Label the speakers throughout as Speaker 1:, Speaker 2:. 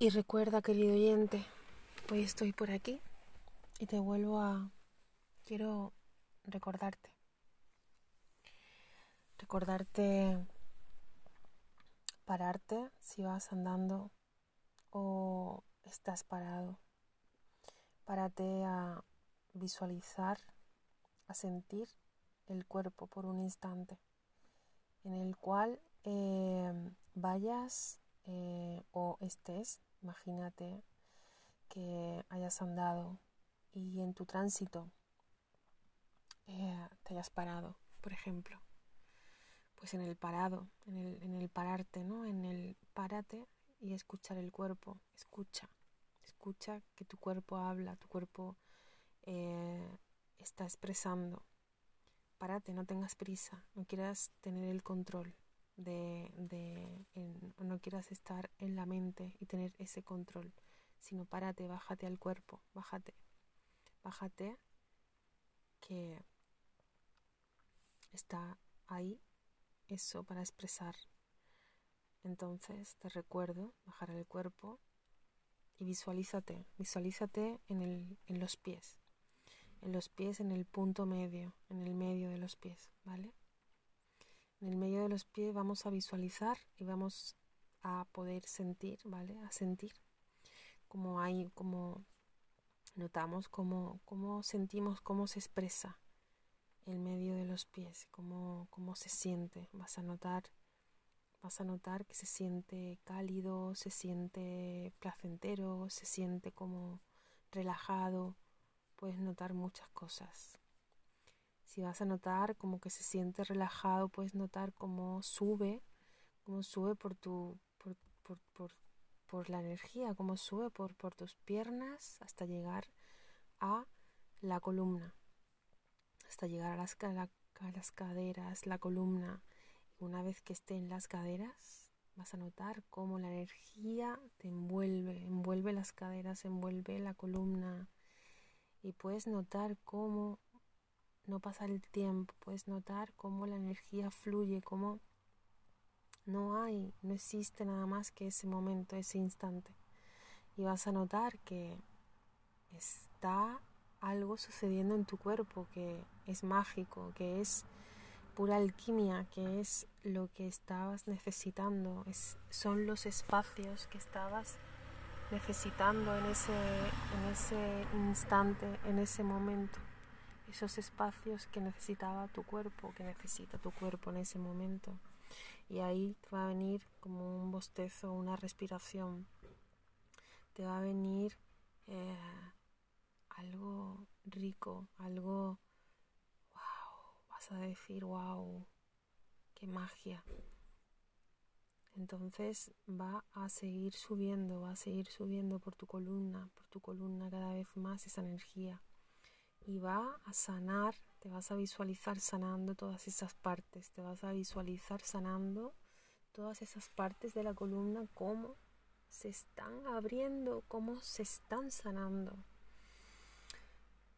Speaker 1: Y recuerda, querido oyente, hoy estoy por aquí y te vuelvo a... Quiero recordarte. Recordarte pararte si vas andando o estás parado. Párate a visualizar, a sentir el cuerpo por un instante en el cual eh, vayas eh, o estés Imagínate que hayas andado y en tu tránsito eh, te hayas parado, por ejemplo. Pues en el parado, en el, en el pararte, ¿no? En el párate y escuchar el cuerpo. Escucha, escucha que tu cuerpo habla, tu cuerpo eh, está expresando. Párate, no tengas prisa, no quieras tener el control de, de no quieras estar en la mente y tener ese control, sino párate, bájate al cuerpo, bájate, bájate que está ahí eso para expresar. Entonces te recuerdo bajar el cuerpo y visualízate, visualízate en, el, en los pies, en los pies en el punto medio, en el medio de los pies, ¿vale? En el medio de los pies vamos a visualizar y vamos a poder sentir, ¿vale? A sentir como hay, como notamos, cómo, cómo sentimos, cómo se expresa el medio de los pies, cómo, cómo se siente. Vas a notar, vas a notar que se siente cálido, se siente placentero, se siente como relajado. Puedes notar muchas cosas. Si vas a notar como que se siente relajado, puedes notar cómo sube, cómo sube por tu, por, por, por, la energía, cómo sube por, por tus piernas hasta llegar a la columna, hasta llegar a las, a las caderas, la columna. Una vez que esté en las caderas, vas a notar cómo la energía te envuelve, envuelve las caderas, envuelve la columna. Y puedes notar cómo no pasa el tiempo, puedes notar cómo la energía fluye, cómo no hay, no existe nada más que ese momento, ese instante. Y vas a notar que está algo sucediendo en tu cuerpo que es mágico, que es pura alquimia, que es lo que estabas necesitando, es, son los espacios que estabas necesitando en ese, en ese instante, en ese momento esos espacios que necesitaba tu cuerpo, que necesita tu cuerpo en ese momento. Y ahí te va a venir como un bostezo, una respiración. Te va a venir eh, algo rico, algo, wow, vas a decir, wow, qué magia. Entonces va a seguir subiendo, va a seguir subiendo por tu columna, por tu columna cada vez más esa energía y va a sanar, te vas a visualizar sanando todas esas partes, te vas a visualizar sanando todas esas partes de la columna, cómo se están abriendo, cómo se están sanando,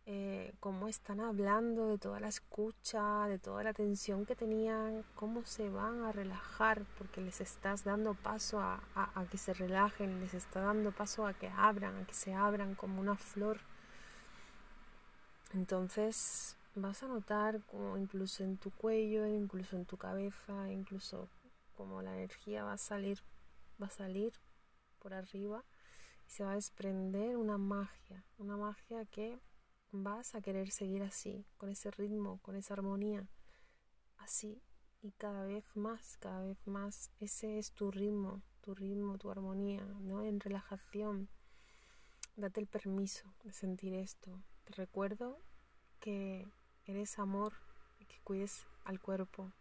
Speaker 1: eh, cómo están hablando de toda la escucha, de toda la tensión que tenían, cómo se van a relajar, porque les estás dando paso a, a que se relajen, les está dando paso a que abran, a que se abran como una flor entonces vas a notar como incluso en tu cuello, incluso en tu cabeza, incluso como la energía va a salir, va a salir por arriba y se va a desprender una magia, una magia que vas a querer seguir así, con ese ritmo, con esa armonía, así y cada vez más, cada vez más. Ese es tu ritmo, tu ritmo, tu armonía, ¿no? En relajación. Date el permiso de sentir esto, recuerdo que eres amor y que cuides al cuerpo.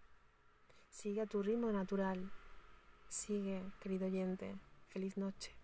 Speaker 1: Sigue a tu ritmo natural. Sigue, querido oyente. Feliz noche.